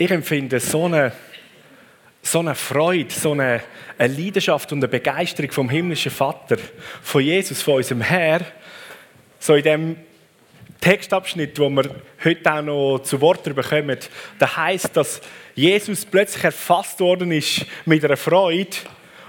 ich empfinde so eine, so eine Freude, so eine, eine Leidenschaft und eine Begeisterung vom himmlischen Vater, von Jesus, von unserem Herr, so in dem Textabschnitt, wo wir heute auch noch zu Wort bekommen, da heißt, dass Jesus plötzlich erfasst worden ist mit einer Freude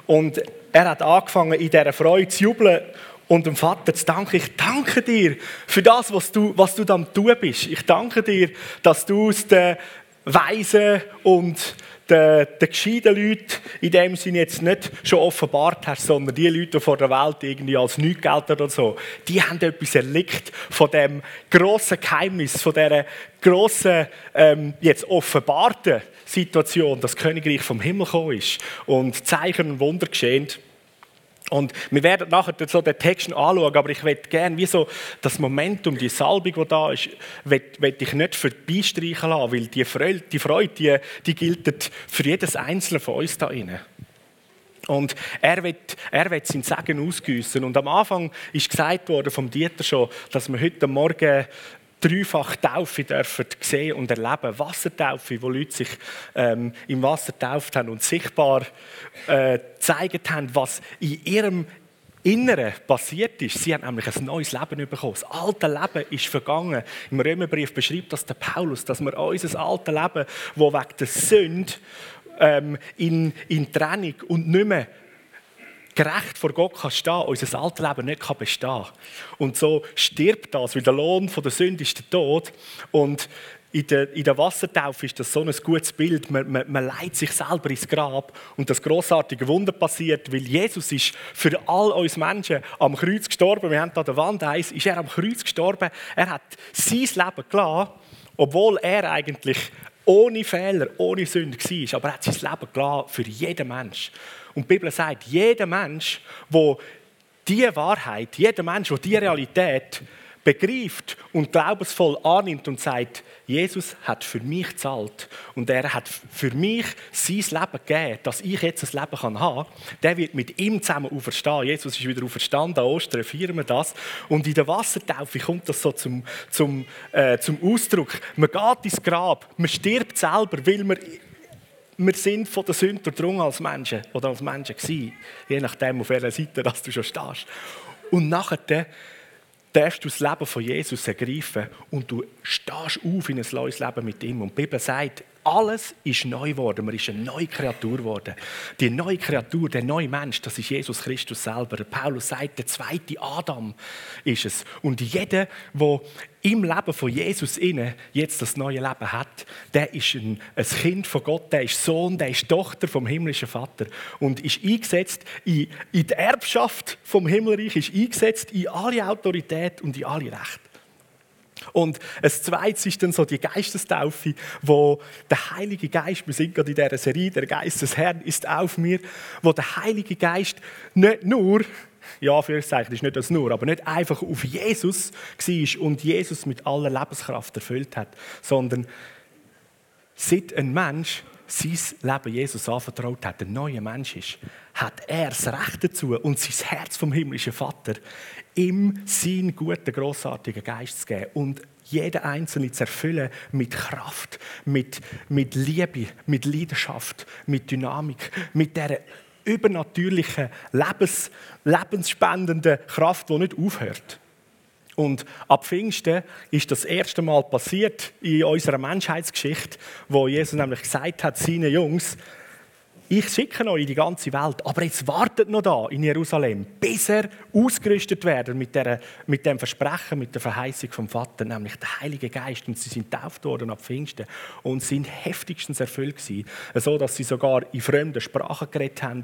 und er hat angefangen, in dieser Freude zu jubeln und dem Vater zu danken. Ich danke dir für das, was du, was du am tun bist. Ich danke dir, dass du aus den Weisen und den, den gescheiten Leuten in dem Sinne jetzt nicht schon offenbart hast, sondern die Leute, die vor der Welt irgendwie als nichts gelten oder so, die haben etwas erlickt von dem grossen Geheimnis, von dieser grossen, ähm, jetzt offenbarten Situation, dass das Königreich vom Himmel gekommen ist und Zeichen und Wunder geschehen. Und wir werden nachher so den Text anschauen, aber ich möchte gerne wie so das Momentum, die Salbung, die da ist, will ich nicht vorbeistreichen lassen, weil die Freude, die, Freude, die, die gilt für jedes Einzelne von uns da drinnen. Und er wird, er wird sein Segen ausgüssen. Und am Anfang ist gesagt worden vom Dieter schon, dass wir heute Morgen dreifach Taufe dürfen sehen und erleben. Wassertaufe, wo Leute sich ähm, im Wasser getauft haben und sichtbar äh, gezeigt haben, was in ihrem Inneren passiert ist. Sie haben nämlich ein neues Leben bekommen. Das alte Leben ist vergangen. Im Römerbrief beschreibt das der Paulus, dass wir unser altes Leben, das wegen der Sünde ähm, in, in Trennung und nicht mehr gerecht vor Gott kann stehen, unser altes Leben nicht kann bestehen Und so stirbt das, weil der Lohn der Sünde ist der Tod. Und in der, in der Wassertaufe ist das so ein gutes Bild. Man, man, man leitet sich selber ins Grab und das großartige Wunder passiert, weil Jesus ist für all uns Menschen am Kreuz gestorben. Wir haben da der Wand eins, ist er am Kreuz gestorben. Er hat sein Leben gelassen, obwohl er eigentlich ohne Fehler, ohne Sünde war. Aber er hat sein Leben gelassen für jeden Mensch. Und die Bibel sagt, jeder Mensch, der diese Wahrheit, jeder Mensch, der diese Realität begreift und glaubensvoll annimmt und sagt, Jesus hat für mich gezahlt und er hat für mich sein Leben gegeben, dass ich jetzt ein Leben haben kann, der wird mit ihm zusammen auferstehen. Jesus ist wieder auferstanden, an Ostern feiern wir das. Und in der Wassertaufe kommt das so zum, zum, äh, zum Ausdruck. Man geht ins Grab, man stirbt selber, weil man wir sind von der Sünde durchdrungen als Menschen oder als Menschen gewesen, je nachdem, auf welcher Seite dass du schon stehst. Und nachher darfst du das Leben von Jesus ergreifen und du stehst auf in ein neues Leben mit ihm. Und die Bibel sagt, alles ist neu geworden. Man ist eine neue Kreatur geworden. Die neue Kreatur, der neue Mensch, das ist Jesus Christus selber. Paulus sagt, der zweite Adam ist es. Und jeder, der im Leben von Jesus inne jetzt das neue Leben hat, der ist ein, ein, Kind von Gott, der ist Sohn, der ist Tochter vom himmlischen Vater und ist eingesetzt in, in die Erbschaft vom Himmelreich, ist eingesetzt in alle Autorität und in alle Rechte. Und das Zweite ist dann so die Geistestaufe, wo der Heilige Geist, wir sind gerade in dieser Serie, der Geist des Herrn ist auf mir, wo der Heilige Geist nicht nur, ja, für Zeichen ist nicht das nur, aber nicht einfach auf Jesus war und Jesus mit aller Lebenskraft erfüllt hat, sondern seit ein Mensch sein Leben Jesus anvertraut hat, ein neuer Mensch ist, hat er das Recht dazu und sein Herz vom himmlischen Vater ihm seinen guten, grossartigen Geist zu geben und jeden Einzelnen zu erfüllen mit Kraft, mit, mit Liebe, mit Leidenschaft, mit Dynamik, mit der übernatürlichen, Lebens, lebensspendenden Kraft, die nicht aufhört. Und ab Pfingsten ist das erste Mal passiert in unserer Menschheitsgeschichte, wo Jesus nämlich gesagt hat, seinen Jungs, ich schicke euch in die ganze Welt, aber jetzt wartet noch da in Jerusalem, bis er ausgerüstet werden mit, mit dem Versprechen, mit der Verheißung vom Vater, nämlich der Heilige Geist. Und sie sind tauft worden ab Pfingsten und sind heftigstens erfüllt gewesen, so dass sie sogar in fremden Sprachen geredet haben.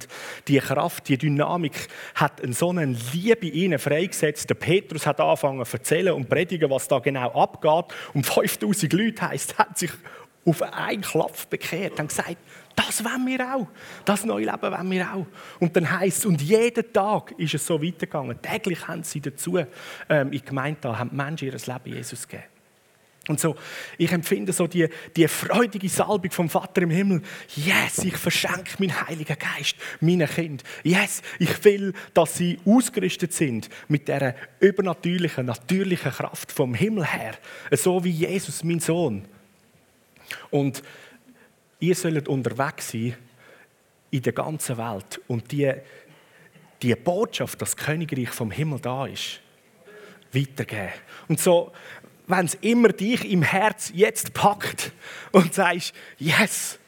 Die Kraft, die Dynamik hat in so eine Liebe ihnen freigesetzt. Der Petrus hat angefangen zu erzählen und predigen, was da genau abgeht. Und 5000 Leute heisst, hat sich auf einen Klopf bekehrt, haben gesagt, das wollen wir auch. Das neue Leben wollen wir auch. Und dann heisst es, und jeden Tag ist es so weitergegangen. Täglich haben sie dazu ähm, in Gemeinde haben Menschen ihr Leben Jesus gegeben. Und so, ich empfinde so die, die freudige Salbung vom Vater im Himmel. Yes, ich verschenke meinen Heiligen Geist meinen Kind. Yes, ich will, dass sie ausgerüstet sind mit der übernatürlichen, natürlichen Kraft vom Himmel her. So wie Jesus, mein Sohn. Und ihr sollt unterwegs sein in der ganzen Welt und die, die Botschaft, dass das Königreich vom Himmel da ist, weitergeben. Und so, wenn es immer dich im Herz jetzt packt und sagst, yes,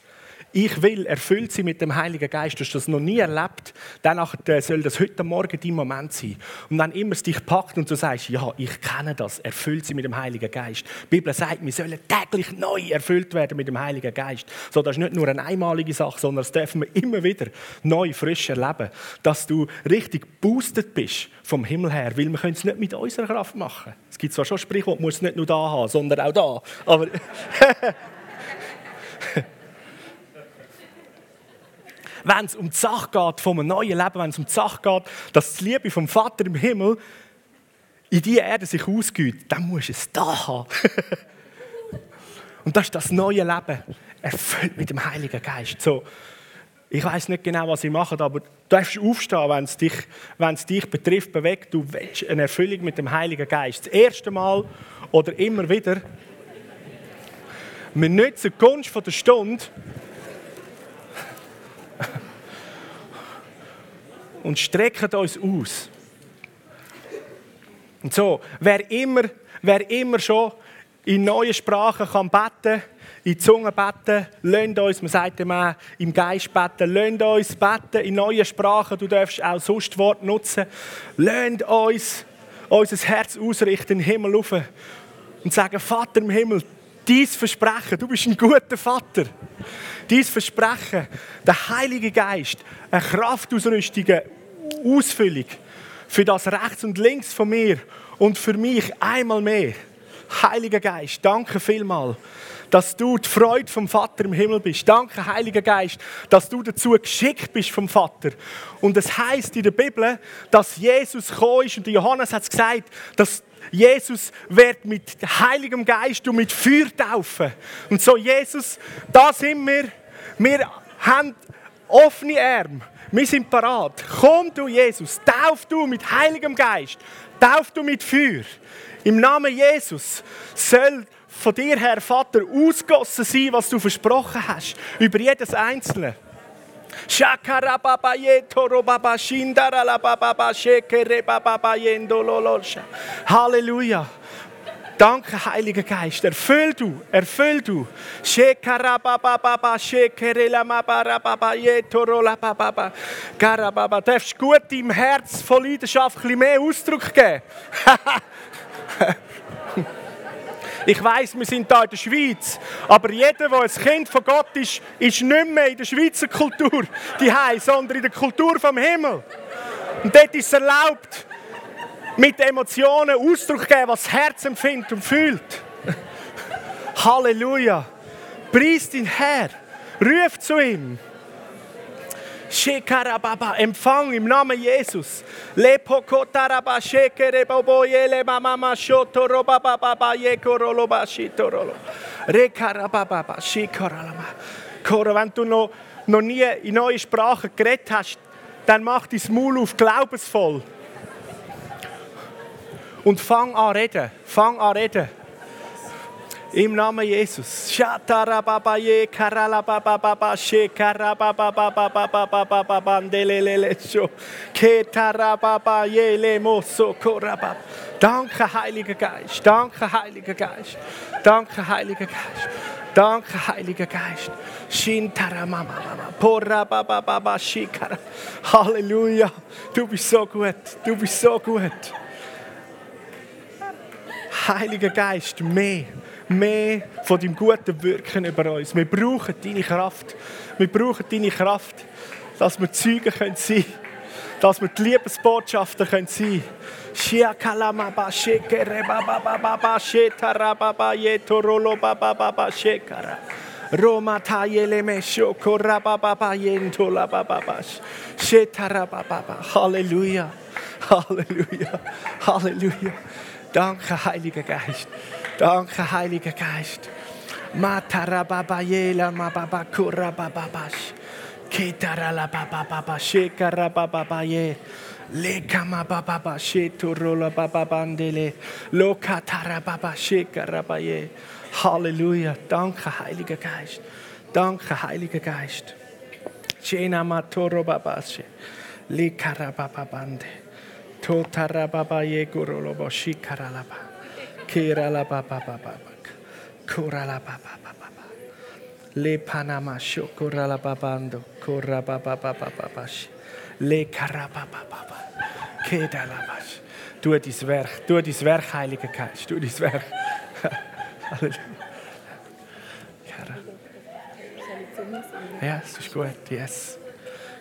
ich will, erfüllt sie mit dem Heiligen Geist, du hast das noch nie erlebt, dann äh, soll das heute Morgen dein Moment sein. Und wenn immer es dich packt und du sagst, ja, ich kenne das, erfüllt sie mit dem Heiligen Geist. Die Bibel sagt, wir sollen täglich neu erfüllt werden mit dem Heiligen Geist. So, das ist nicht nur eine einmalige Sache, sondern das dürfen wir immer wieder neu, frisch erleben, dass du richtig boostet bist vom Himmel her, weil wir können es nicht mit unserer Kraft machen. Es gibt zwar schon Sprichwort, muss es nicht nur da haben, sondern auch da. Aber wenn es um die Sache geht vom neuen Leben, wenn es um die Sache geht, dass die Liebe vom Vater im Himmel in die Erde sich ausgeht, dann musst du es da haben. Und das ist das neue Leben, erfüllt mit dem Heiligen Geist. So, ich weiß nicht genau, was ich mache, aber du darfst aufstehen, wenn es dich, wenn es dich betrifft, bewegt. Du willst eine Erfüllung mit dem Heiligen Geist. Das erste Mal oder immer wieder. Wir nutzen die Gunst der Stunde, Und streckt uns aus. Und so, wer immer, wer immer schon in neuen Sprachen kann beten, in Zungen beten, lönt uns, man sagt immer im Geist beten, lönt uns beten in neuen Sprachen, du darfst auch sonst Wort nutzen, lönt uns unser Herz ausrichten, in den Himmel rauf und sagen, Vater im Himmel, dies Versprechen, du bist ein guter Vater dein Versprechen, der Heilige Geist, eine Kraftausrüstung, Ausfüllung für das rechts und links von mir und für mich einmal mehr. Heiliger Geist, danke vielmal, dass du die Freude vom Vater im Himmel bist. Danke, Heiliger Geist, dass du dazu geschickt bist vom Vater. Und es heißt in der Bibel, dass Jesus gekommen ist und Johannes hat es gesagt, dass Jesus wird mit Heiligem Geist und mit Feuer taufen. Und so, Jesus, da sind wir. Wir haben offene Arme. Wir sind parat. Komm du, Jesus, tauf du mit Heiligem Geist. Tauf du mit Feuer. Im Namen Jesus soll von dir, Herr Vater, ausgossen sein, was du versprochen hast. Über jedes Einzelne. Halleluja. Danke, Heiliger Geist. Erfüll du, erfüll du. Darfst gut deinem Herz voll Leidenschaft ein bisschen mehr Ausdruck geben? Ich weiß, wir sind da in der Schweiz, aber jeder, der ein Kind von Gott ist, ist nicht mehr in der Schweizer Kultur die sondern in der Kultur vom Himmel. Und dort ist es erlaubt, mit Emotionen Ausdruck zu geben, was das Herz empfindet und fühlt. Halleluja! Preist ihn Herr, ruf zu ihm. Empfang im Namen Jesus. Wenn du noch, noch nie in neue Sprachen geredet hast, dann mach dein Maul auf glaubensvoll. Und fang an reden, fang an reden. Im Namen Jesus. Shatarababaye karalabababa shekarababababababababababababababandele Danke, Heiliger Geist. Danke, Heiliger Geist. Danke, Heiliger Geist. Danke, Heiliger Geist. Shintaramamamama. Porababababa. Halleluja. Du bist so gut. Du bist so gut. Heiliger Geist, mehr mehr von deinem guten Wirken über uns. Wir brauchen deine Kraft. Wir brauchen deine Kraft, dass wir Zeugen sein können, dass wir die Liebesbotschafter sein können. Roma tayele me shokora baba baba yentola baba ba shetara baba baba. Halleluja. Halleluja. Halleluja. Danke, Heiliger Geist. Danke, Heiliger Geist. Matarababayela mababakurabababash. Ketaralabababa shekarabababaye. Lekama bababa sheturola bababandele. Lokatarababa shekarabaye. Halleluja. Danke, Heiliger Geist. Danke, Heiliger Geist. Chena matoro babashe. Likarabababande. Totarababaye gurolobo shikaralaba. Le panama shokuralababando. Kurabababababash. Le karababababa. Kedalabash. Tu dein Werk, tu dein Werk, Heiliger Geist, tu dein Werk. Halleluja. Ja, es ist gut, yes.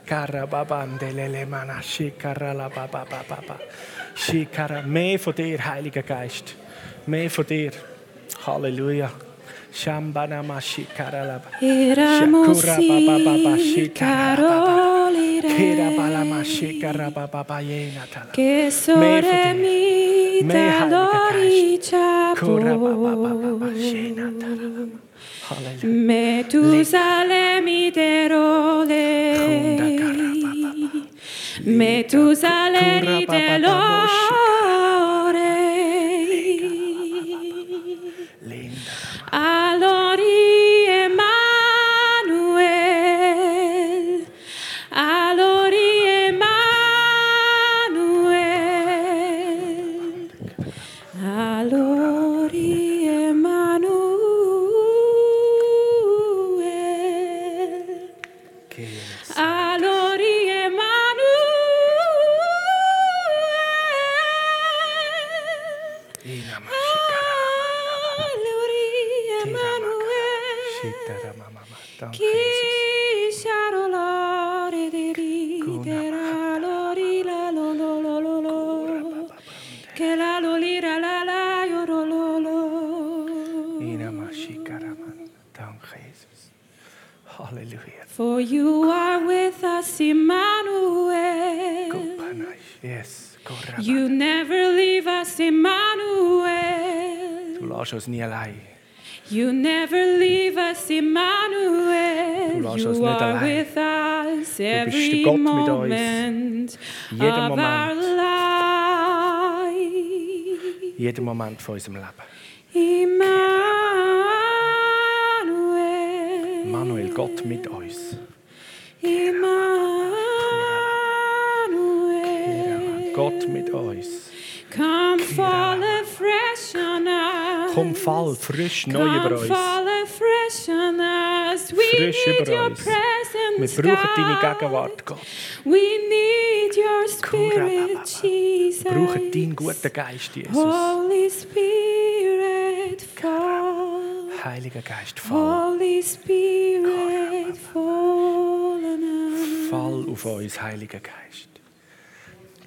Karababandelele mana shikara baba baba shikara mehr von dir Heiliger Geist Mehr von dir. Halleluja. Éramos y carol iré, que sobre mí te adorichabó. Me Tusalemi te role, me Tusaleri te lo uns nie allein You never leave us, Emmanuel. Du lässt uns nicht are allein. with us der every Gott mit uns. moment Jeden of our Moment. Jeden Moment von unserem Leben Emmanuel. Manuel Gott mit uns Emmanuel. Gott mit uns Come fall afresh. Komm, fall frisch neu über uns. Frisch über uns. Wir brauchen deine Gegenwart, Gott. Wir brauchen deinen guten Geist, Jesus. Heiliger Geist, fall. Fall auf uns, Heiliger Geist.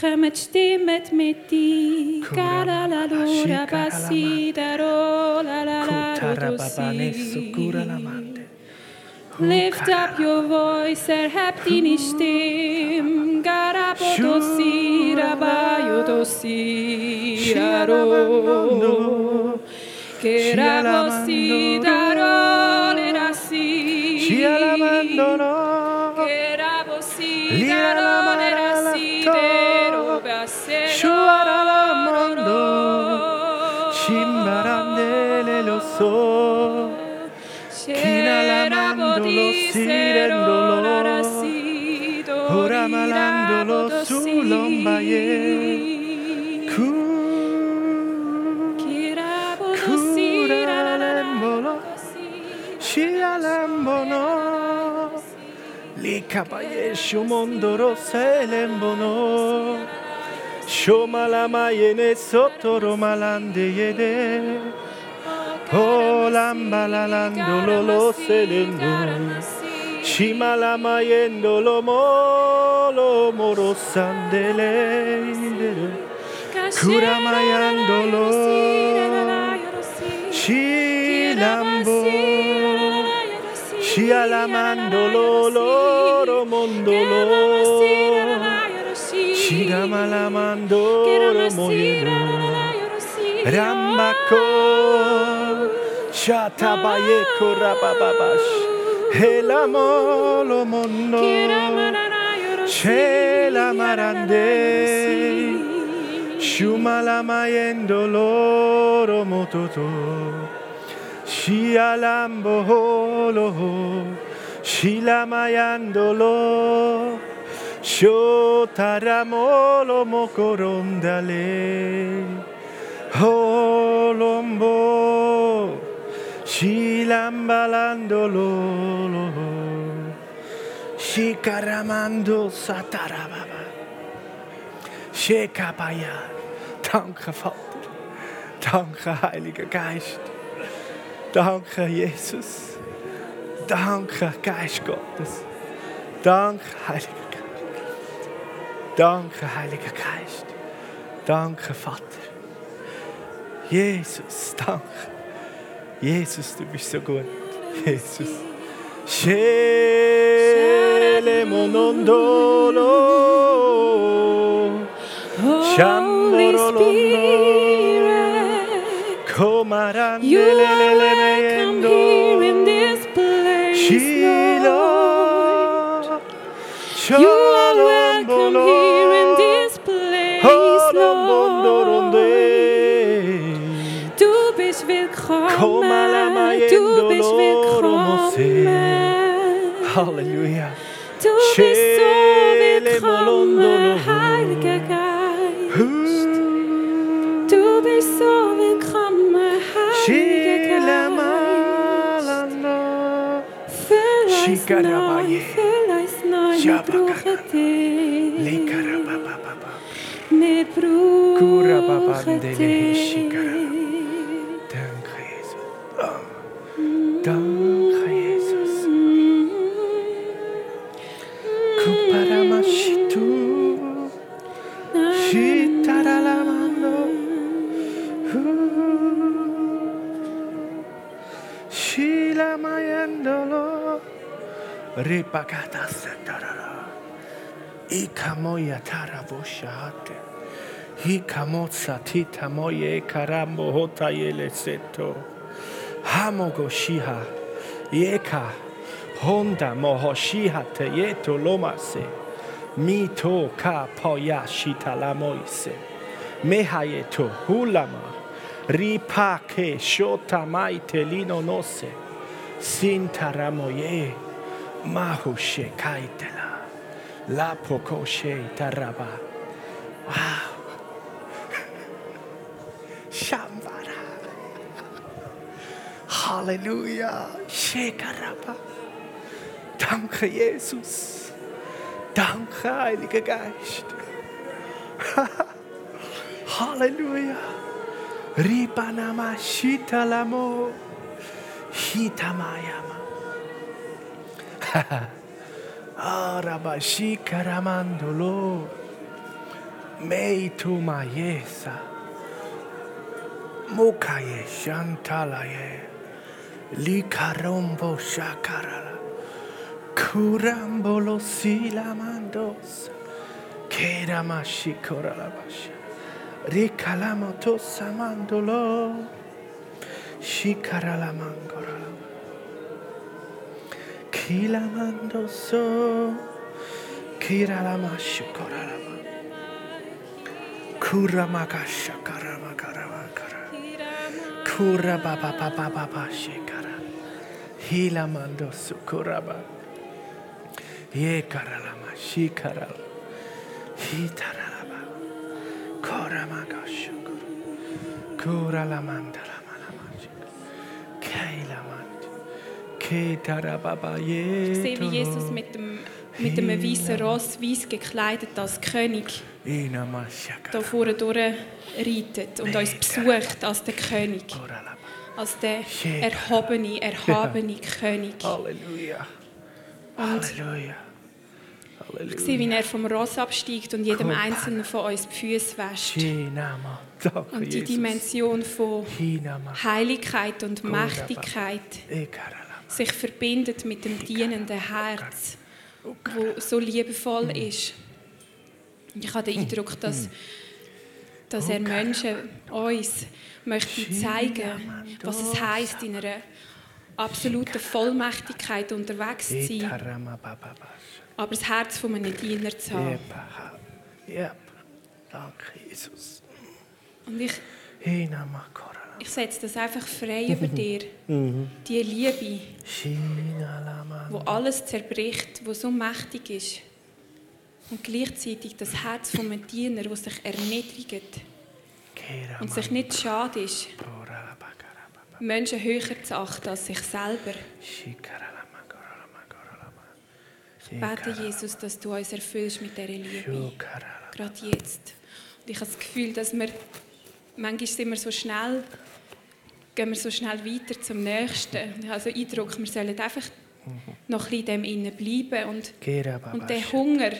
Gemet stemmet mit di Karalaladora basi Lift up your voice, erhebt deine Stimme Garabodosi, rabayodosi, raro Gerabosi, darolerasi Gerabosi, darolerasi corazón. Kinalamandolo, sirendolo, oramalandolo, sulombaye. Shialambono, likabaye shumondoro selembono, shomalamaye ne sotoro malande yede lamba la landolo lo selendo. Shima la mayendo lo molo moro sandele. Kura mayandolo. Shilambo. Shialamandolo loro mondolo. Shidamalamandolo moyendo. Rambako. Shatabayeko rabababash. Helamolo mondo. Shela marande. Loro. Holombo. Shilambalandolo. Shikaramando satarababa. Shekabaya. Danke, Vater. Danke, Heiliger Geist. Danke, Jesus. Danke, Geist Gottes. Danke, Heiliger Geist. Danke, Heiliger Geist. Danke, Vater. Jesus, danke. Jesus, du bist so gut. Jesus. Holy. Spirit, Comarande you are welcome here in this place, Lord. You Füll uns Shikarabaye. neu, füll uns neu, Ikamoya taravoshate. Hikamotsa tita moye karambo hota yele seto. Hamogo shiha. Yeka. Honda mohoshiha te yeto lomase. Mito ka poya shita lamoise. Mehayeto hulama. Ripake shota maite lino nose. Sintaramoye. Mahushe kaitela. La pokoshe taraba. Wow. Shambara. Halleluja. Shekaraba. Danke, Jesus. Danke, Heiliger Geist. Halleluja. Ribanama shitalamo. Hitamayama. Arabashikaramandolo. Meitu mayesa. Mukaye shantalaye. Likarombo shakarala. Kurambolo silamandos. Keramashikolalabasha. Rikalamoto samandolo. Shikaralamangorala. Kilamandoso, kura Kuramakashakaramakarakara, Kurabababababashikara, Hilamandosukuraba, Yekaralama, Shikaral, lama lama Kuralamandalamanamanjik, Kailamandalamanamanjik. Ich sehe, wie Jesus mit dem, mit dem weißen Ross, weiß gekleidet als König, hier vorne durchreitet und uns besucht als der König, als der erhobene, erhabene König. Halleluja. Halleluja. Ich sehe, wie Halleluja. er vom Ross absteigt und jedem Einzelnen von uns die Füße wäscht. Und die. Dimension von. Heiligkeit und Mächtigkeit. Sich verbindet mit dem dienenden Herz, wo so liebevoll ist. Und Ich habe den Eindruck, dass, dass er Menschen uns möchte zeigen, was es heißt, in einer absoluten Vollmächtigkeit unterwegs zu sein, aber das Herz von einem Diener zu haben. Danke, Jesus. Und ich. Ich setze das einfach frei über dir. Die Liebe, wo alles zerbricht, wo so mächtig ist. Und gleichzeitig das Herz von einem Diener, der sich erniedrigt und sich nicht schade ist, Menschen höher zu achten als sich selber. Ich bete, Jesus, dass du uns erfüllst mit dieser Liebe. Gerade jetzt. Und ich habe das Gefühl, dass wir, manchmal sind wir so schnell, gehen wir so schnell weiter zum Nächsten. Ich habe den Eindruck, wir sollen einfach noch ein bisschen in dem innen bleiben und, und den Hunger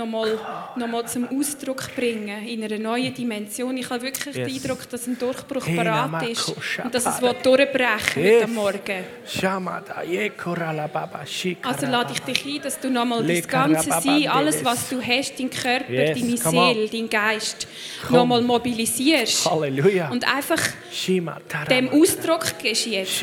nochmal noch mal zum Ausdruck bringen in einer neuen Dimension. Ich habe wirklich den Yes. Eindruck, dass ein Durchbruch Hey, parat ist und dass es durchbrechen Yes. heute Morgen. Also lade ich dich ein, dass du nochmal das ganze Sein, alles was du hast, deinen Körper, Yes, deine. Seele, deinen Geist, nochmal mobilisierst Halleluja. und einfach dem Ausdruck gibst jetzt.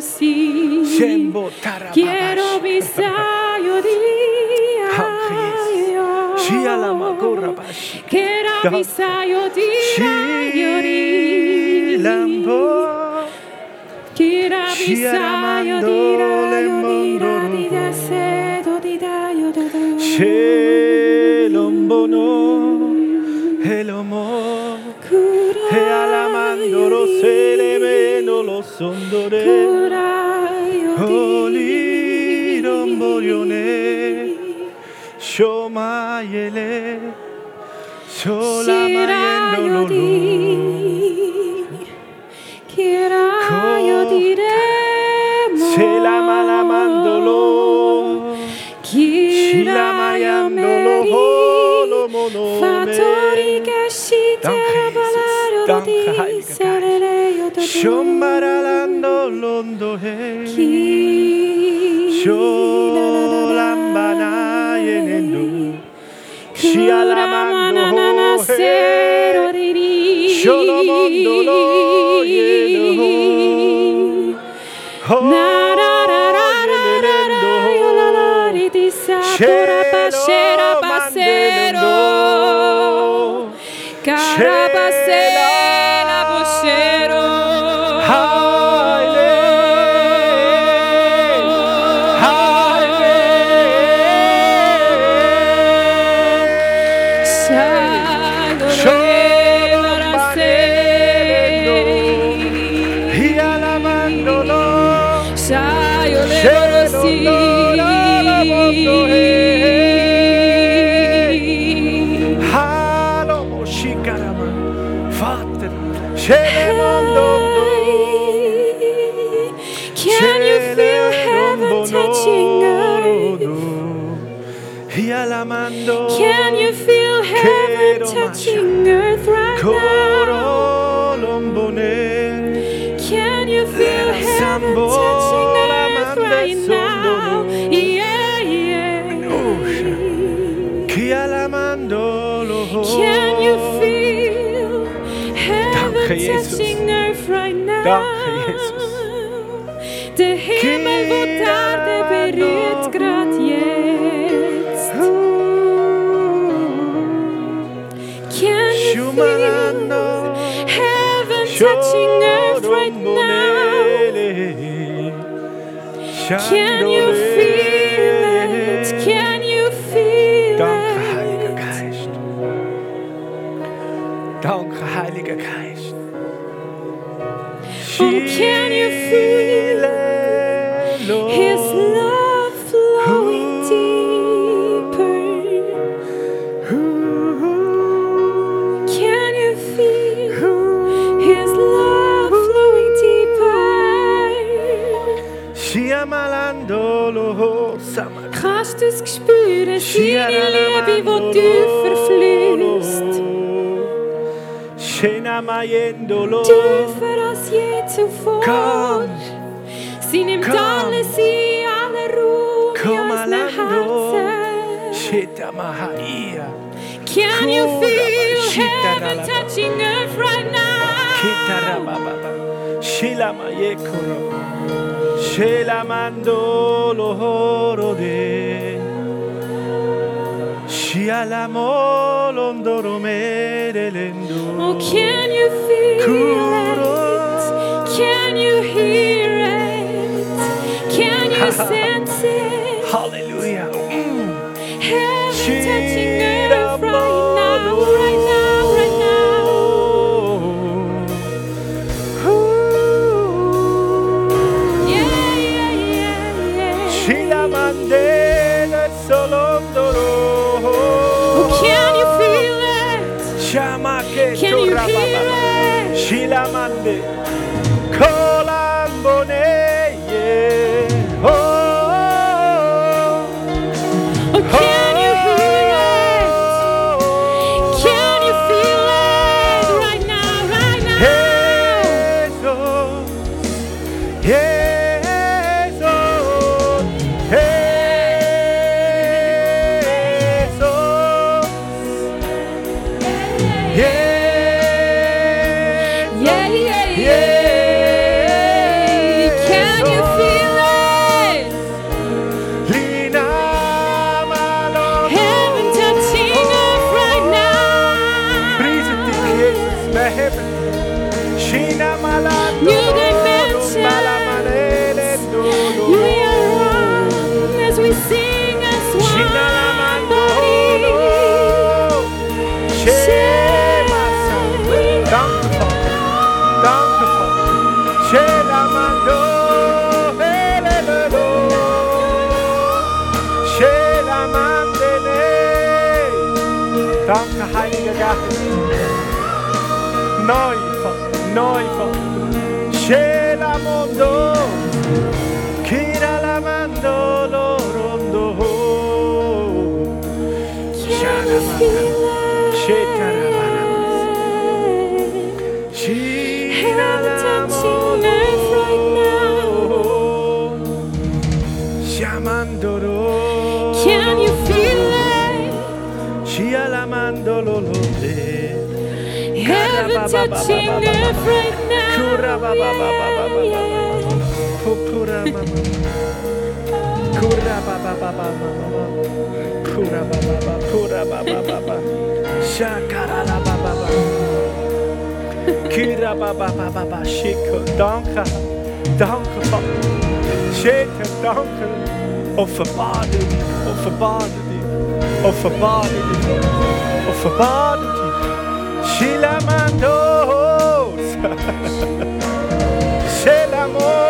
así. Quiero Quiero Lambo. Kira bisayo dira yo dira dida sedo dida yo lo. Shomayele. Shirayo di. Kirayo diremo. Selamanamandolo. Kirayo meri. Fattori che sciterà valaro di. Serereyo di. Shomaralando Na Danke, Jesus. Der Himmel die Erde berührt gerade jetzt. Can you feel heaven touching earth right now? Can you Jesus spüre seine Liebe, wo. Tiefer als je zuvor. Komm, sie nimmt komm, alle Ruhe komm, aus dem Herzen. Can you feel heaven touching earth right now? Oh, can you feel it? Can you hear Kira baba baba baba shiko je, danka van of danka of die of die of die die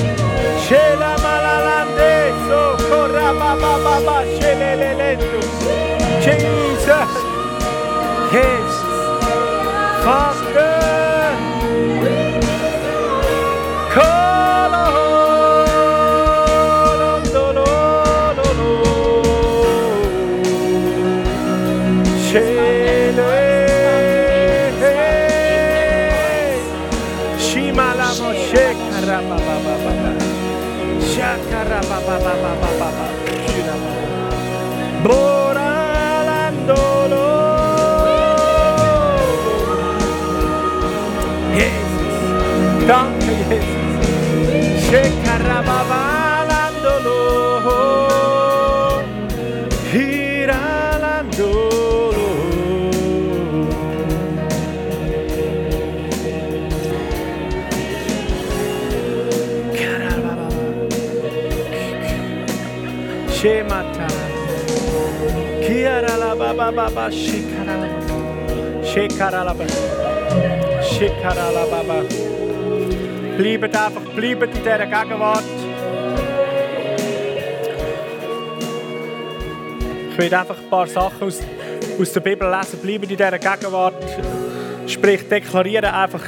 Shela malalande so kora ba ba ba ba shelelelendo. Jesus. Yes. Father. Danke, Jesus. Shekarababalandolo. Kiaralabababa. Shekaralaba. Shekaralaba. Shekaralababa. Bleibt einfach, bleibt in dieser Gegenwart. Ich will einfach ein paar Sachen aus, aus der Bibel lesen. Bleibt in dieser Gegenwart. Sprich, deklarieren einfach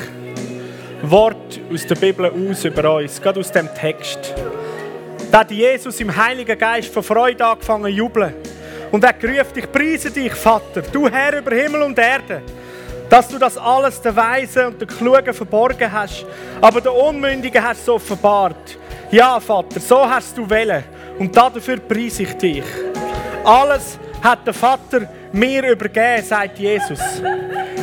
Wort aus der Bibel aus über uns, gerade aus dem Text. Da hat Jesus im Heiligen Geist von Freude angefangen zu jubeln. Und er gerufen, ich preise dich, Vater, du Herr über Himmel und Erde, dass du das alles den Weisen und den Klugen verborgen hast, aber den Unmündigen hast du offenbart. Ja, Vater, so hast du wählen und dafür preise ich dich. Alles hat der Vater mir übergeben, sagt Jesus.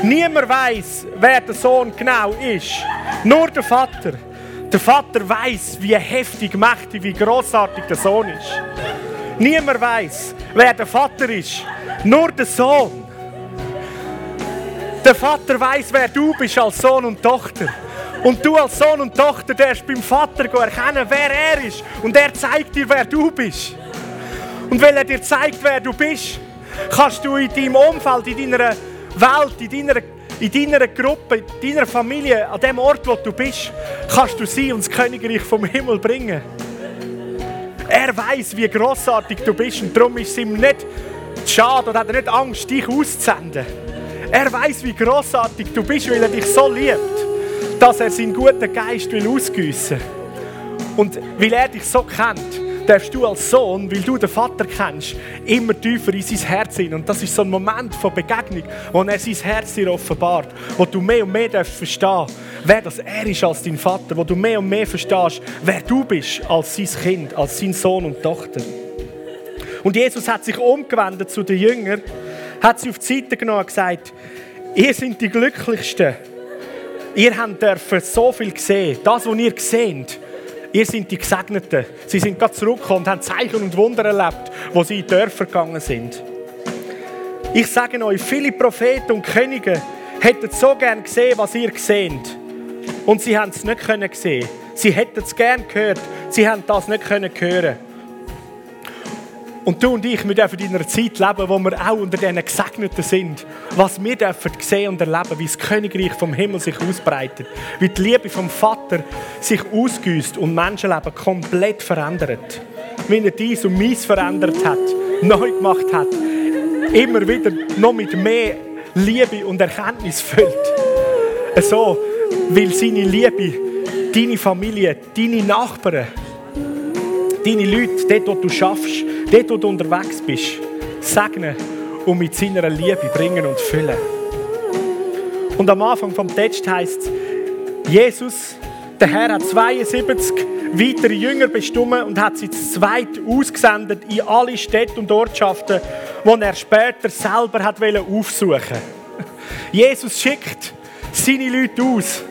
Niemand weiß, wer der Sohn genau ist. Nur der Vater. Der Vater weiß, wie heftig, mächtig, wie großartig der Sohn ist. Niemand weiß, wer der Vater ist. Nur der Sohn. Der Vater weiß, wer du bist als Sohn und Tochter. Und du als Sohn und Tochter darfst beim Vater erkennen, wer er ist. Und er zeigt dir, wer du bist. Und weil er dir zeigt, wer du bist, kannst du in deinem Umfeld, in deiner Welt, in deiner, in deiner Gruppe, in deiner Familie, an dem Ort, wo du bist, kannst du sie und das Königreich vom Himmel bringen. Er weiß, wie großartig du bist und darum ist es ihm nicht schade oder hat er nicht Angst, dich auszusenden. Er weiß, wie großartig du bist, weil er dich so liebt, dass er seinen guten Geist will ausgießen. Und weil er dich so kennt, darfst du als Sohn, weil du den Vater kennst, immer tiefer in sein Herz hin. Und das ist so ein Moment von Begegnung, wo er sein Herz dir offenbart, wo du mehr und mehr darfst verstehen, wer das er ist als dein Vater, wo du mehr und mehr verstehst, wer du bist als sein Kind, als sein Sohn und Tochter. Und Jesus hat sich umgewendet zu den Jüngern, hat sie auf die Seite genommen und gesagt, ihr seid die Glücklichsten. Ihr habt dürfen so viel gesehen. Das, was ihr seht, ihr seid die Gesegneten. Sie sind gerade zurückgekommen und haben Zeichen und Wunder erlebt, wo sie in die Dörfer gegangen sind. Ich sage euch, viele Propheten und Könige hätten so gern gesehen, was ihr seht. Und sie haben es nicht können sehen. Sie hätten es gern gehört. Sie haben das nicht können hören. Und du und ich, wir dürfen in einer Zeit leben, wo wir auch unter diesen Gesegneten sind. Was wir dürfen sehen und erleben, wie das Königreich vom Himmel sich ausbreitet. Wie die Liebe vom Vater sich ausgüsst und Menschenleben komplett verändert. Wie er dies und meins verändert hat, neu gemacht hat. Immer wieder noch mit mehr Liebe und Erkenntnis füllt. So, weil seine Liebe deine Familie, deine Nachbarn, deine Leute, dort, wo du schaffst, dort, wo du unterwegs bist, segnen und mit seiner Liebe bringen und füllen. Und am Anfang vom Text heißt es, Jesus, der Herr hat 72 weitere Jünger bestimmt und hat sie zweit ausgesendet in alle Städte und Ortschaften, wo er später selber hat aufsuchen Jesus schickt seine Leute aus.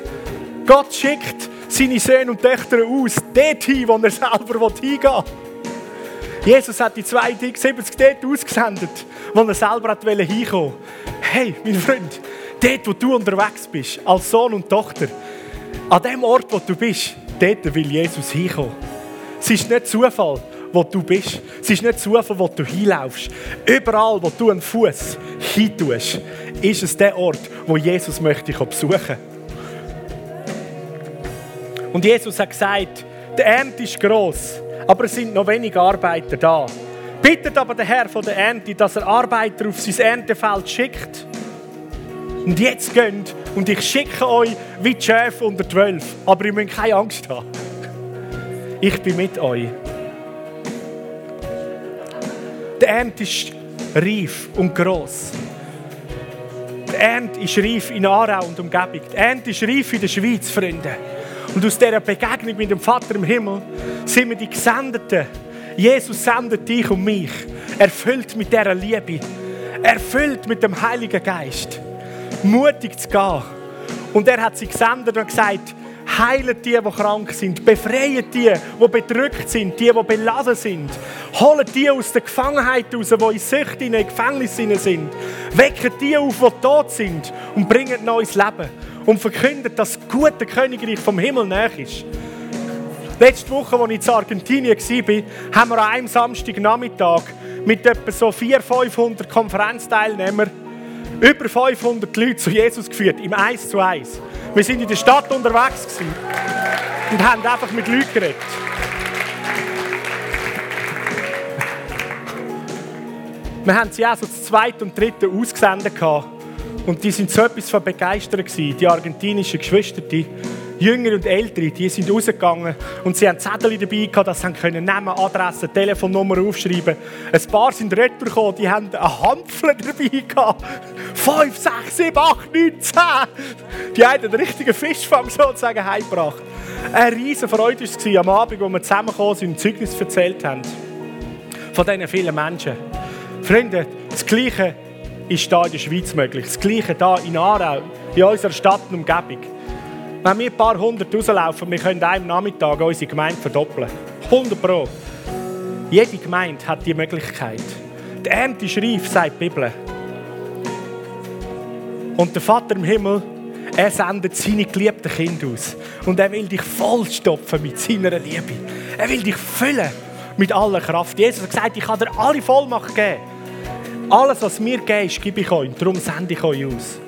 Gott schickt seine Söhne und Töchter aus, dorthin, wo er selber hingehen will. Jesus hat die 72 dort ausgesendet, wo er selber hinkommen wollte. Hey, mein Freund, dort, wo du unterwegs bist, als Sohn und Tochter, an dem Ort, wo du bist, dort will Jesus hinkommen. Es ist nicht Zufall, wo du bist. Es ist nicht Zufall, wo du hinlaufst. Überall, wo du einen Fuß hintust, ist es der Ort, wo Jesus möchte dich besuchen. Und Jesus hat gesagt, Die Ernte ist gross, aber es sind noch wenige Arbeiter da. Bittet aber der Herr von der Ernte, dass er Arbeiter auf sein Erntefeld schickt. Und jetzt geht und ich schicke euch wie die Schäfe unter zwölf. Aber ihr müsst keine Angst haben. Ich bin mit euch. Die Ernte ist reif und gross. Die Ernte ist reif in Aarau und Umgebung. Die Ernte ist reif in der Schweiz, Freunde. Und aus dieser Begegnung mit dem Vater im Himmel sind wir die Gesendeten. Jesus sendet dich und mich. Erfüllt mit dieser Liebe. Erfüllt mit dem Heiligen Geist. Mutig zu gehen. Und er hat sie gesendet und gesagt, heilt die, die krank sind, befreit die, die bedrückt sind, die, die beladen sind, holt die aus der Gefangenheit raus, die in Sucht, in Gefängnis sind, wecken die auf, die tot sind und bringen neues Leben und verkündet, dass das gute Königreich vom Himmel näher ist. Letzte Woche, als ich in Argentinien war, haben wir an einem Samstagnachmittag mit etwa so 400, 500 Konferenzteilnehmern über 500 Leute zu Jesus geführt, im Eis zu Eis. Wir sind in der Stadt unterwegs gewesen und haben einfach mit Leuten geredet. Wir haben sie auch so das zweite und dritte ausgesendet und die sind so etwas von begeistert gewesen, die argentinischen Geschwister, die Jünger und Ältere, die sind rausgegangen und sie haben Zettel dabei gehabt, dass sie können Namen, Adresse, Telefonnummer aufschreiben Ein paar sind retour gekommen, die haben einen Hampfler dabei gehabt. Fünf, sechs, sieben, acht, neun, zehn. Die haben einen richtigen Fischfang sozusagen heimgebracht. Eine riesige Freude war es am Abend, wo wir zusammengekommen sind und Zeugnis erzählt haben. Von diesen vielen Menschen. Freunde, das Gleiche ist hier in der Schweiz möglich. Das Gleiche hier in Aarau, in unserer Stadt und Umgebung. Wenn wir ein paar hundert rauslaufen, wir können einem Nachmittag unsere Gemeinde verdoppeln. 100 Pro. Jede Gemeinde hat die Möglichkeit. Die Ernte ist sagt die Bibel. Und der Vater im Himmel, er sendet seine geliebten Kinder aus. Und er will dich vollstopfen mit seiner Liebe. Er will dich füllen mit aller Kraft. Jesus hat gesagt, ich kann dir alle Vollmacht geben. Alles, was mir gibst, gebe ich euch. Darum sende ich euch aus.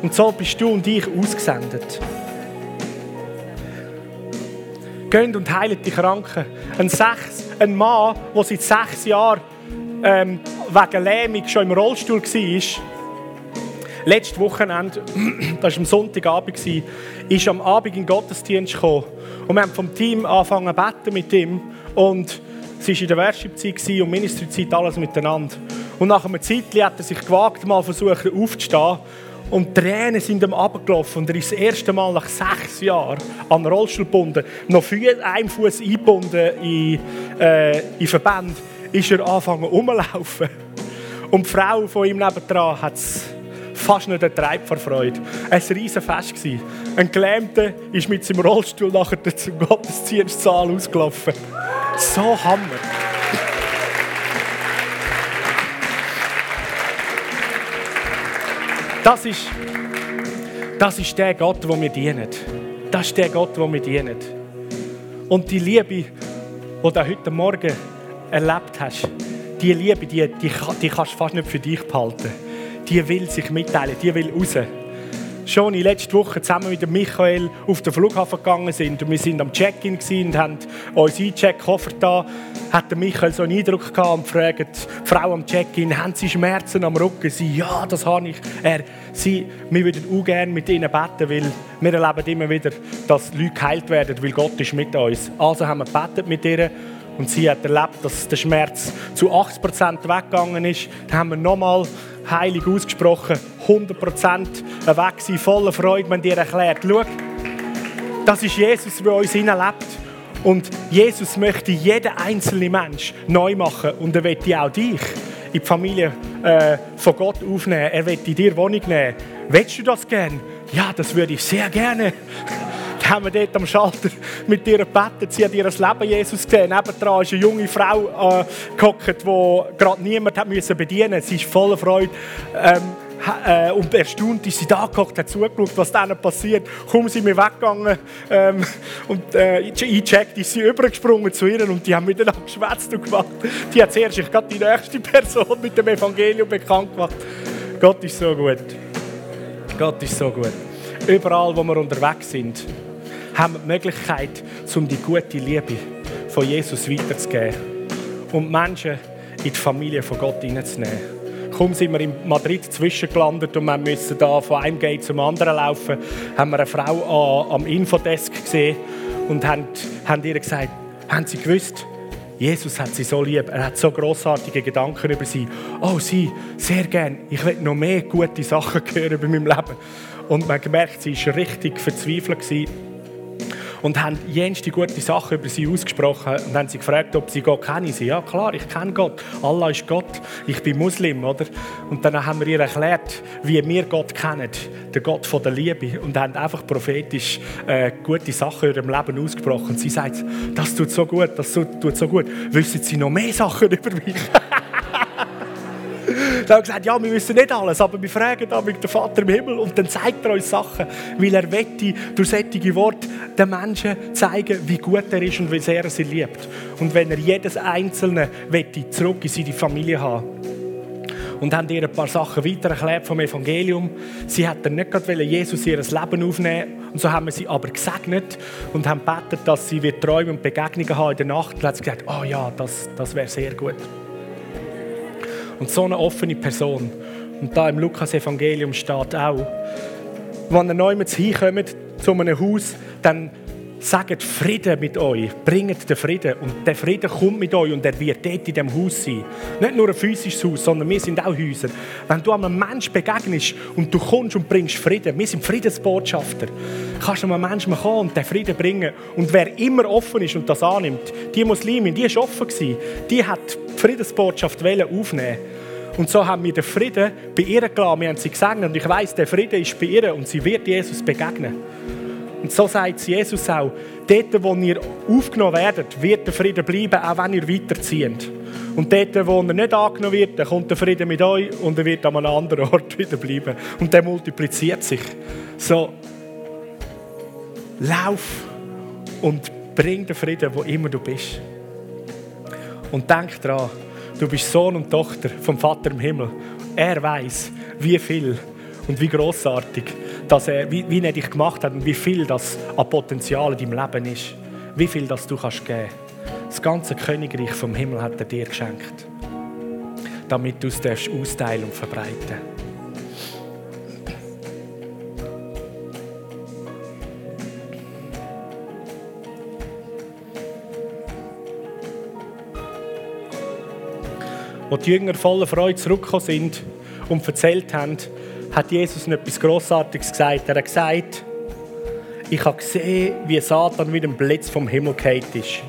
Und so bist du und ich ausgesendet. Geht und heilt die Kranken. Ein, sechs, ein Mann, der seit sechs Jahren ähm, wegen Lähmung schon im Rollstuhl war, letztes Wochenende, das war am Sonntagabend, ist am Abend in den Gottesdienst gekommen. Und wir haben vom Team angefangen zu beten mit ihm. Und es war in der Worship-Zeit und Ministry-Zeit alles miteinander. Und nach einer Zeit hat er sich gewagt, mal versuchen aufzustehen. Und Tränen sind ihm abgelaufen. Und er ist das erste Mal nach sechs Jahren an den Rollstuhl gebunden, noch für einen Fuß eingebunden in, äh, in Verband, ist er angefangen rumzulaufen. Und die Frau von ihm nebendran hat es fast nicht ertreibt vor Freude. Ein riesen Fest war. Ein Gelähmter ist mit seinem Rollstuhl nachher zum Gottesdienstsaal ausgelaufen. So Hammer. Das ist, das ist der Gott, wo wir dienen. Das ist der Gott, wo wir dienen. Und die Liebe, die du heute Morgen erlebt hast, die Liebe, die, die, die kannst du fast nicht für dich behalten. Die will sich mitteilen, die will raus schon in letzter Woche zusammen mit Michael auf den Flughafen gegangen sind und wir sind am Check-in und haben uns Eincheck-Koffer da, hat Michael so einen Eindruck gehabt und fragt die Frau am Check-in, haben sie Schmerzen am Rücken? Sie, ja, das habe ich. Er, sie, wir würden auch gerne mit ihnen beten, weil wir erleben immer wieder, dass Leute geheilt werden, weil Gott ist mit uns. Also haben wir gebetet mit ihr und sie hat erlebt, dass der Schmerz zu 80% weggegangen ist. Dann haben wir nochmal heilig ausgesprochen, 100% weg sein, voller Freude, wenn dir erklärt, schau, das ist Jesus, der uns lebt. Und Jesus möchte jeden einzelnen Mensch neu machen und er möchte auch dich in die Familie äh, von Gott aufnehmen. Er möchte dir Wohnung nehmen. Willst du das gerne? Ja, das würde ich sehr gerne haben wir dort am Schalter mit ihr gebetet. Sie hat ihr Leben Jesus gesehen. Nebendran ist eine junge Frau äh, die gerade niemand hat müssen bedienen musste. Sie ist voller Freude. Ähm, äh, und erstaunt ist sie da gehockt, hat zugeschaut, was denen passiert. Kaum sind wir weggegangen ähm, und äh, eingecheckt, ist sie übergesprungen zu ihr und die haben miteinander geschwätzt und gemacht. Die hat zuerst gerade die nächste Person mit dem Evangelium bekannt gemacht. Gott ist so gut. Gott ist so gut. Überall, wo wir unterwegs sind, haben wir die Möglichkeit, um die gute Liebe von Jesus weiterzugeben und Menschen in die Familie von Gott hineinzunehmen. Kaum sind wir in Madrid zwischengelandet und wir müssen da von einem Gate zum anderen laufen, haben wir eine Frau am Infodesk gesehen und haben, haben ihr gesagt, haben Sie gewusst, Jesus hat sie so lieb, er hat so großartige Gedanken über sie. Oh, sie, sehr gern. Ich will noch mehr gute Sachen hören über meinem Leben. Und man gemerkt, sie war richtig verzweifelt und haben jenste gute Sachen über sie ausgesprochen und haben sie gefragt, ob sie Gott kennen. Sie, ja klar, ich kenne Gott. Allah ist Gott. Ich bin Muslim, oder? Und dann haben wir ihr erklärt, wie wir Gott kennen, der Gott von der Liebe, und haben einfach prophetisch äh, gute Sachen in ihrem Leben ausgesprochen. Und sie sagt, das tut so gut, das tut so gut. Wissen Sie noch mehr Sachen über mich? Dann haben gesagt, ja, wir wissen nicht alles, aber wir fragen damit den Vater im Himmel und dann zeigt er uns Sachen, weil er wette durch solche Worte den Menschen zeigen, wie gut er ist und wie sehr er sie liebt. Und wenn er jedes Einzelne wette zurück in seine Familie haben und haben ihr ein paar Sachen weiter erklärt vom Evangelium. Sie hätten nicht gerade Jesus ihr Leben aufnehmen und so haben wir sie aber gesegnet und haben gebetet, dass sie wird Träume und Begegnungen haben in der Nacht. Und hat sie gesagt, oh ja, das, das wäre sehr gut. Und so eine offene Person. Und da im Lukas-Evangelium steht auch, wenn ihr neu hinkommt zu einem Haus, dann sagt Frieden mit euch, bringt den Frieden. Und der Frieden kommt mit euch und er wird dort in diesem Haus sein. Nicht nur ein physisches Haus, sondern wir sind auch Häuser. Wenn du einem Menschen begegnest und du kommst und bringst Frieden, wir sind Friedensbotschafter, kannst du einem Menschen kommen und den Frieden bringen. Und wer immer offen ist und das annimmt, die Muslimin, die war offen, die hat die Friedensbotschaft aufnehmen und so haben wir den Frieden bei ihr gelassen. Wir haben sie gesegnet. Und ich weiß, der Frieden ist bei ihr und sie wird Jesus begegnen. Und so sagt Jesus auch, dort, wo ihr aufgenommen werdet, wird der Frieden bleiben, auch wenn ihr weiterzieht. Und dort, wo er nicht angenommen wird, dann kommt der Frieden mit euch und er wird an einem anderen Ort wieder bleiben. Und der multipliziert sich. So, lauf und bring den Frieden, wo immer du bist. Und denk daran, du bist Sohn und Tochter vom Vater im Himmel. Er weiß, wie viel und wie großartig dass er, wie, wie er dich gemacht hat und wie viel das an Potenzial in deinem Leben ist. Wie viel das du kannst geben. Das ganze Königreich vom Himmel hat er dir geschenkt, damit du es austeilen und verbreiten Als die Jünger voller Freude zurückgekommen sind und erzählt haben, hat Jesus etwas Grossartiges gesagt. Er hat gesagt, ich habe gesehen, wie Satan wie ein Blitz vom Himmel gefallen ist.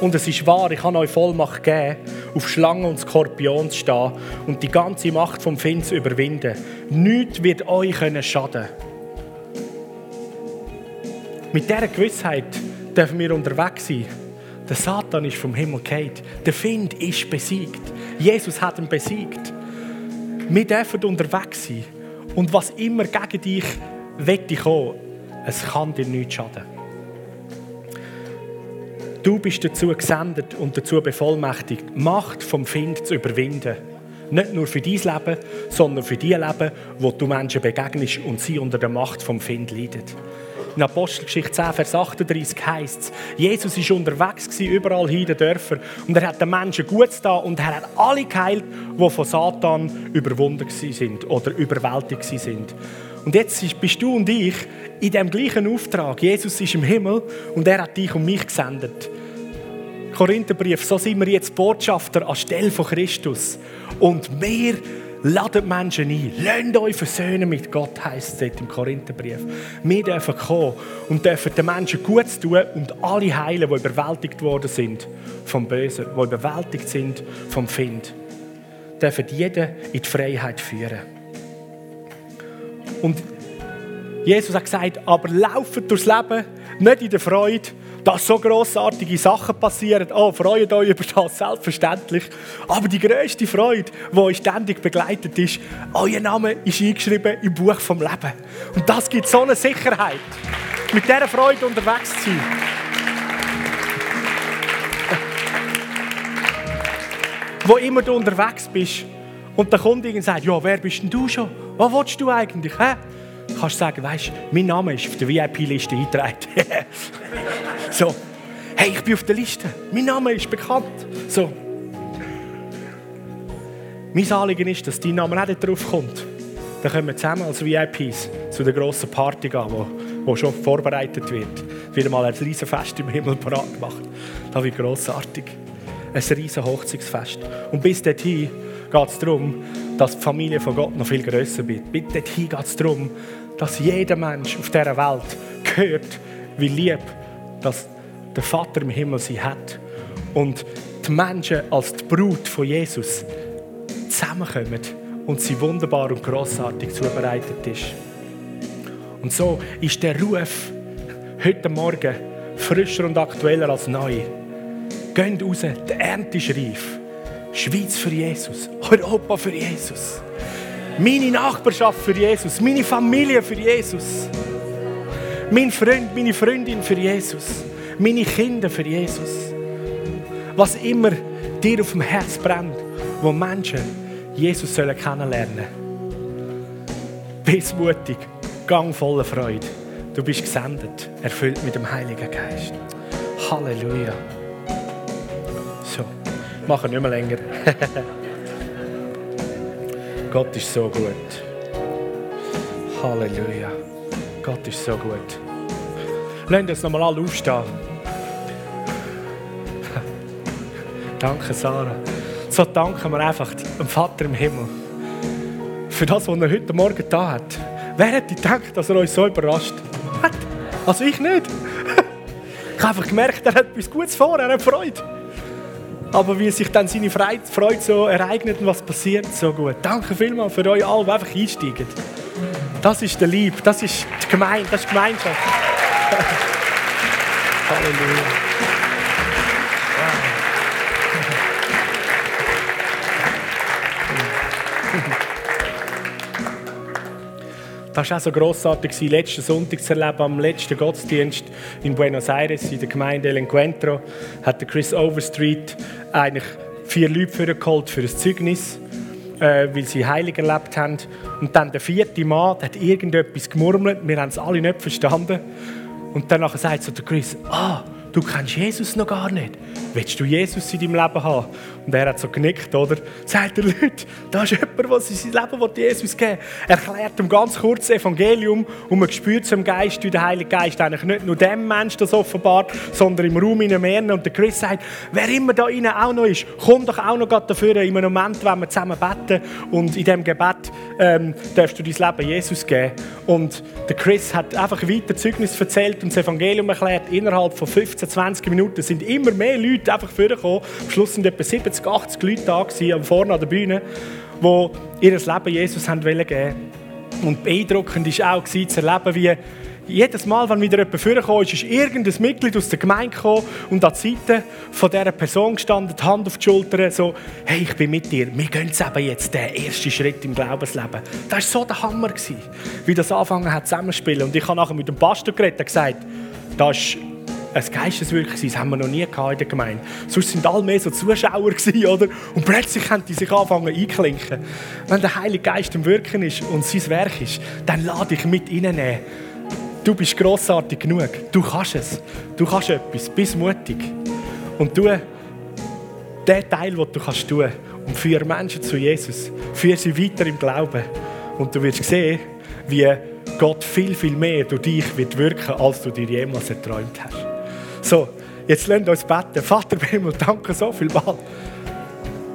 Und es ist wahr, ich habe euch Vollmacht gegeben, auf Schlangen und Skorpion zu stehen und die ganze Macht vom Find zu überwinden. Nichts wird euch schaden können Mit dieser Gewissheit dürfen wir unterwegs sein. Der Satan ist vom Himmel gefallen. Der Find ist besiegt. Jesus hat ihn besiegt. Wir dürfen unterwegs sein. Und was immer gegen dich wette kommen, es kann dir nichts schaden. Du bist dazu gesendet und dazu bevollmächtigt, die Macht vom Find zu überwinden. Nicht nur für dein Leben, sondern für die Leben, wo du Menschen begegnest und sie unter der Macht vom Find leiden. In Apostelgeschichte 10, Vers 38 heißt es, Jesus war unterwegs überall hin in den Dörfern und er hat den Menschen gut da und er hat alle geheilt, die von Satan überwunden sind oder überwältigt sind. Und jetzt bist du und ich in dem gleichen Auftrag. Jesus ist im Himmel und er hat dich und mich gesendet. Korintherbrief, so sind wir jetzt Botschafter anstelle von Christus. Und wir Ladet Menschen ein. Lasst euch versöhnen mit Gott, heisst es im Korintherbrief. Wir dürfen kommen und dürfen den Menschen gut tun und alle heilen, die überwältigt worden sind vom Bösen, die überwältigt sind vom Find. Dürfen jeden in die Freiheit führen. Und Jesus hat gesagt, aber lauft durchs Leben, nicht in der Freude, dass so grossartige Sachen passieren. Oh, freut euch über das, selbstverständlich. Aber die grösste Freude, die euch ständig begleitet, ist, euer Name ist eingeschrieben im Buch vom Leben. Und das gibt so eine Sicherheit, mit dieser Freude unterwegs zu sein. Wo immer du unterwegs bist und der Kunde sagt, ja, wer bist denn du schon? Was willst du eigentlich? Hä? Kannst du sagen, weißt, mein Name ist auf der VIP-Liste eingetragen. so, hey, ich bin auf der Liste, mein Name ist bekannt. So. Mein Anliegen ist, dass dein Name auch nicht drauf kommt. Dann können wir zusammen als VIPs zu der grossen Party gehen, wo, wo schon vorbereitet wird. Wieder mal ein riesen Fest im Himmel parat gemacht. Das wird grossartig. Ein riesen Hochzeitsfest. Und bis dorthin geht es darum, dass die Familie von Gott noch viel grösser wird. Bis dorthin geht es darum, dass jeder Mensch auf dieser Welt hört, wie lieb dass der Vater im Himmel sie hat. Und die Menschen als die Brut von Jesus zusammenkommen und sie wunderbar und grossartig zubereitet ist. Und so ist der Ruf heute Morgen frischer und aktueller als neu. Geht raus, der Ernte ist reif. Schweiz für Jesus, Europa für Jesus. Meine Nachbarschaft für Jesus, meine Familie für Jesus. Mein Freund, meine Freundin für Jesus. Meine Kinder für Jesus. Was immer dir auf dem Herz brennt, wo Menschen Jesus sollen kennenlernen sollen. Bist mutig, gang voller Freude. Du bist gesendet, erfüllt mit dem Heiligen Geist. Halleluja. So, machen nicht mehr länger. Gott ist so gut. Halleluja. Gott ist so gut. Lasst uns nochmal alle aufstehen. Danke, Sarah. So danken wir einfach dem Vater im Himmel für das, was er heute Morgen da hat. Wer hätte gedacht, dass er uns so überrascht? Also ich nicht. Ich habe einfach gemerkt, er hat etwas Gutes vor, er hat Freude. Aber wie sich dann seine Freude so ereignet und was passiert, so gut. Danke vielmals für euch alle, die einfach einsteigen. Das ist der Lieb, das ist die Gemeinde, das ist die Gemeinschaft. Halleluja. Das war auch so grossartig, letzten Sonntag zu erleben, am letzten Gottesdienst in Buenos Aires, in der Gemeinde El Encuentro, hat der Chris Overstreet eigentlich vier Leute vorgeholt für ein Zeugnis, äh, weil sie heilig erlebt haben. Und dann der vierte Mann, der hat irgendetwas gemurmelt, wir haben es alle nicht verstanden. Und dann sagt so der Chris, ah, du kennst Jesus noch gar nicht. Willst du Jesus in deinem Leben haben? Und er hat so genickt, oder? Sagt er, Leute, da ist jemand, der sein Leben Jesus geben will. Er erklärt ihm ganz kurz das Evangelium und man spürt zum Geist, wie der Heilige Geist eigentlich nicht nur dem Menschen das offenbart, sondern im Raum in mehreren. Und der Chris sagt, wer immer da innen auch noch ist, komm doch auch noch dafür in einem Moment, wenn wir zusammen beten und in diesem Gebet ähm, darfst du dein Leben Jesus geben. Und der Chris hat einfach weiter Zeugnis erzählt und das Evangelium erklärt. Innerhalb von 15, 20 Minuten sind immer mehr Leute einfach vorgekommen. Am Schluss sind etwa 70, 80 Leute da gewesen, vorne an der Bühne, die ihr Leben Jesus geben wollten. Und beeindruckend war auch zu erleben, wie jedes Mal, wenn wieder jemand vorkam, ist, ist irgendein Mitglied aus der Gemeinde gekommen und an die Seite von dieser Person gestanden, die Hand auf die Schulter, so, hey, ich bin mit dir, wir gehen eben jetzt den ersten Schritt im Glaubensleben. Das war so der Hammer, wie das angefangen hat zusammenzuspielen. Und ich habe nachher mit dem Pastor geredet und gesagt, das ist ein Geisteswirken das haben wir noch nie in der Gemeinde. Sonst sind alle mehr so Zuschauer gewesen, oder? Und plötzlich haben die sich anfangen einklinken. Wenn der Heilige Geist im Wirken ist und sein Werk ist, dann lade ich mit reinnehmen Du bist grossartig genug. Du kannst es. Du kannst etwas. Bist mutig. Und du den Teil, den du kannst tun und führe Menschen zu Jesus. Führe sie weiter im Glauben. Und du wirst sehen, wie Gott viel, viel mehr durch dich wird wirken, als du dir jemals erträumt hast. So, jetzt lernt uns beten. Vater im Himmel, danke so viel mal.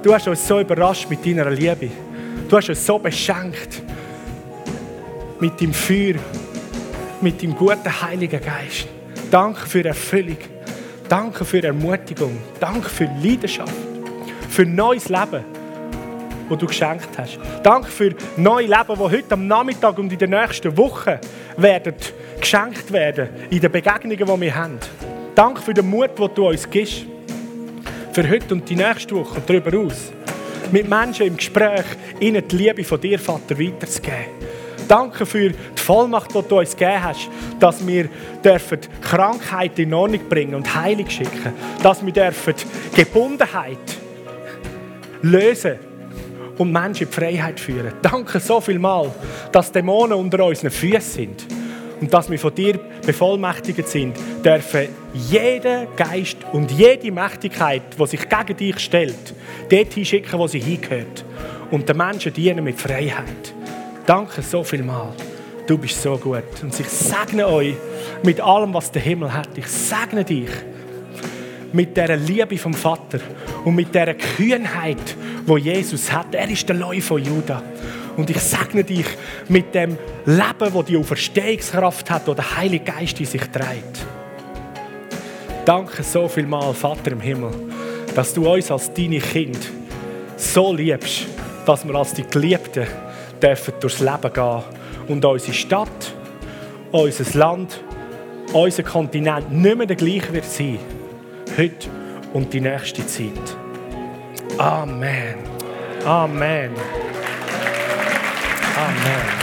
Du hast uns so überrascht mit deiner Liebe. Du hast uns so beschenkt mit dem Feuer mit dem guten Heiligen Geist. Danke für Erfüllung. Danke für Ermutigung. Danke für Leidenschaft. Für neues Leben, das du geschenkt hast. Danke für neue Leben, die heute am Nachmittag und in den nächsten Wochen werden geschenkt werden in den Begegnungen, die wir haben. Danke für den Mut, den du uns gibst. Für heute und die nächste Woche und darüber aus. Mit Menschen im Gespräch ihnen die Liebe von dir, Vater, weiterzugeben. Danke für die Vollmacht, die du uns gegeben hast, dass wir dürfen Krankheit in Ordnung bringen und Heilung schicken. Dass wir dürfen Gebundenheit lösen und Menschen in die Freiheit führen. Danke so viel mal, dass Dämonen unter unseren Füßen sind und dass wir von dir bevollmächtigt sind, dürfen jeden Geist und jede Mächtigkeit, die sich gegen dich stellt, dorthin schicken, wo sie hingehört. Und den Menschen dienen mit Freiheit. Danke so viel mal. Du bist so gut. Und ich segne euch mit allem, was der Himmel hat. Ich segne dich mit der Liebe vom Vater und mit der Kühnheit, wo Jesus hat. Er ist der Leu von Judah. Und ich segne dich mit dem Leben, wo die Auferstehungskraft hat, wo der Heilige Geist in sich trägt. Danke so viel mal, Vater im Himmel, dass du uns als deine Kind so liebst, dass wir als die Geliebten dürfen durchs Leben gehen und unsere Stadt, unser Land, unser Kontinent nicht mehr der gleiche wird sein. Heute und die nächste Zeit. Amen. Amen. Amen.